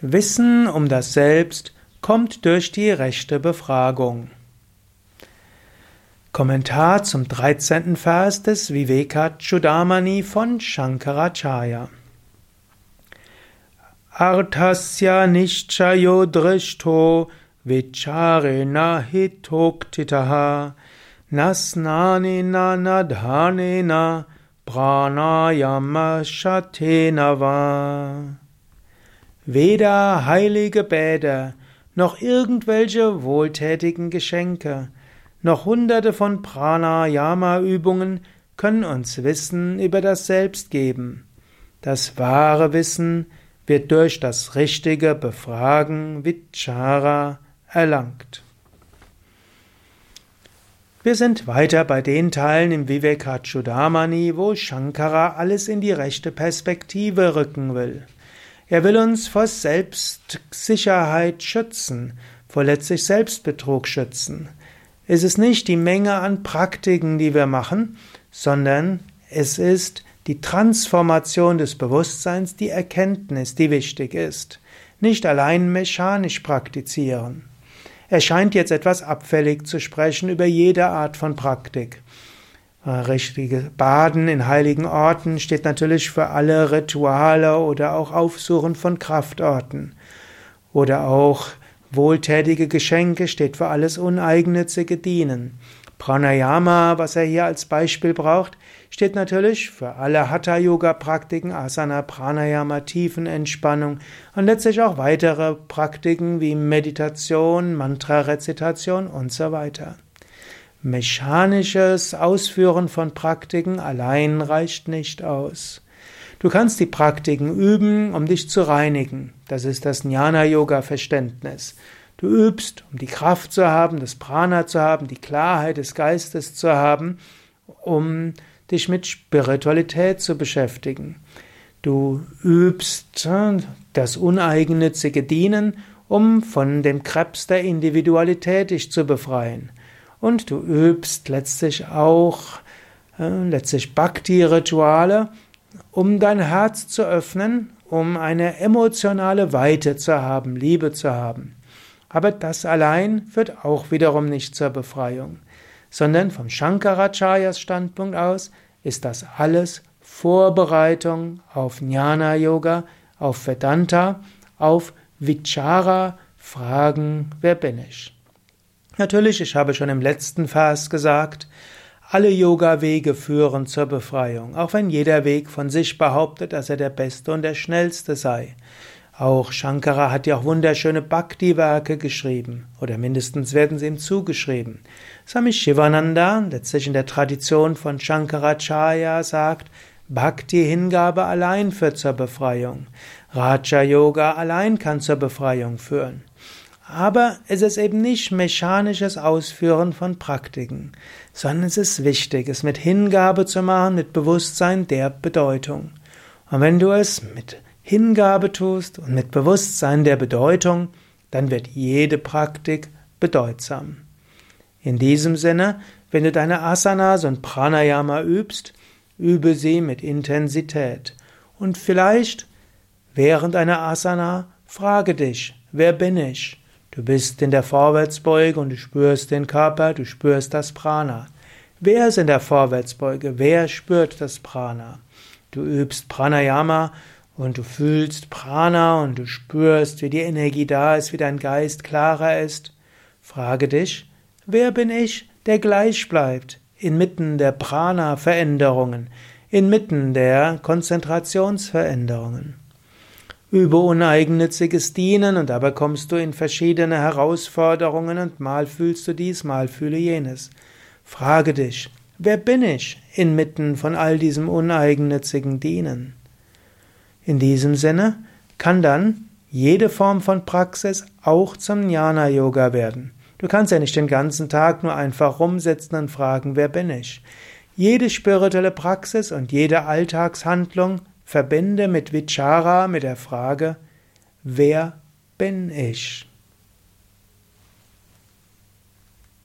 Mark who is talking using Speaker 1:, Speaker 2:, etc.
Speaker 1: Wissen um das Selbst kommt durch die rechte Befragung. Kommentar zum 13. Vers des Vivekachudamani von Shankaracharya. Arthasya nishchayo drishto vicharena hitoktitaha nasnanena nadhanena pranayama shatenava. Weder heilige Bäder, noch irgendwelche wohltätigen Geschenke, noch hunderte von Pranayama-Übungen können uns Wissen über das Selbst geben. Das wahre Wissen wird durch das richtige Befragen Vichara erlangt. Wir sind weiter bei den Teilen im Vivekachudamani, wo Shankara alles in die rechte Perspektive rücken will. Er will uns vor Selbstsicherheit schützen, vor letztlich Selbstbetrug schützen. Es ist nicht die Menge an Praktiken, die wir machen, sondern es ist die Transformation des Bewusstseins, die Erkenntnis, die wichtig ist. Nicht allein mechanisch praktizieren. Er scheint jetzt etwas abfällig zu sprechen über jede Art von Praktik. Richtige Baden in heiligen Orten steht natürlich für alle Rituale oder auch Aufsuchen von Kraftorten. Oder auch wohltätige Geschenke steht für alles uneigennützige Dienen. Pranayama, was er hier als Beispiel braucht, steht natürlich für alle Hatha-Yoga-Praktiken, Asana, Pranayama, Tiefenentspannung und letztlich auch weitere Praktiken wie Meditation, Mantra-Rezitation und so weiter. Mechanisches Ausführen von Praktiken allein reicht nicht aus. Du kannst die Praktiken üben, um dich zu reinigen. Das ist das Jnana-Yoga-Verständnis. Du übst, um die Kraft zu haben, das Prana zu haben, die Klarheit des Geistes zu haben, um dich mit Spiritualität zu beschäftigen. Du übst äh, das uneigennützige Dienen, um von dem Krebs der Individualität dich zu befreien. Und du übst letztlich auch äh, letztlich Bhakti-Rituale, um dein Herz zu öffnen, um eine emotionale Weite zu haben, Liebe zu haben. Aber das allein führt auch wiederum nicht zur Befreiung, sondern vom Shankaracharyas Standpunkt aus ist das alles Vorbereitung auf Jnana Yoga, auf Vedanta, auf Vichara, Fragen, wer bin ich? Natürlich, ich habe schon im letzten Vers gesagt, alle Yoga-Wege führen zur Befreiung, auch wenn jeder Weg von sich behauptet, dass er der beste und der schnellste sei. Auch Shankara hat ja auch wunderschöne Bhakti-Werke geschrieben, oder mindestens werden sie ihm zugeschrieben. Swami Shivananda, letztlich in der Tradition von Shankaracharya, sagt, Bhakti-Hingabe allein führt zur Befreiung. Raja-Yoga allein kann zur Befreiung führen. Aber es ist eben nicht mechanisches Ausführen von Praktiken, sondern es ist wichtig, es mit Hingabe zu machen, mit Bewusstsein der Bedeutung. Und wenn du es mit Hingabe tust und mit Bewusstsein der Bedeutung, dann wird jede Praktik bedeutsam. In diesem Sinne, wenn du deine Asanas und Pranayama übst, übe sie mit Intensität. Und vielleicht während einer Asana frage dich, wer bin ich? Du bist in der Vorwärtsbeuge und du spürst den Körper, du spürst das Prana. Wer ist in der Vorwärtsbeuge? Wer spürt das Prana? Du übst Pranayama und du fühlst Prana und du spürst, wie die Energie da ist, wie dein Geist klarer ist. Frage dich, wer bin ich, der gleich bleibt, inmitten der Prana-Veränderungen, inmitten der Konzentrationsveränderungen? Übe uneigennütziges Dienen und dabei kommst du in verschiedene Herausforderungen und mal fühlst du dies, mal fühle jenes. Frage dich, wer bin ich inmitten von all diesem uneigennützigen Dienen? In diesem Sinne kann dann jede Form von Praxis auch zum Jnana Yoga werden. Du kannst ja nicht den ganzen Tag nur einfach rumsitzen und fragen, wer bin ich? Jede spirituelle Praxis und jede Alltagshandlung verbinde mit Vichara, mit der Frage, wer bin ich?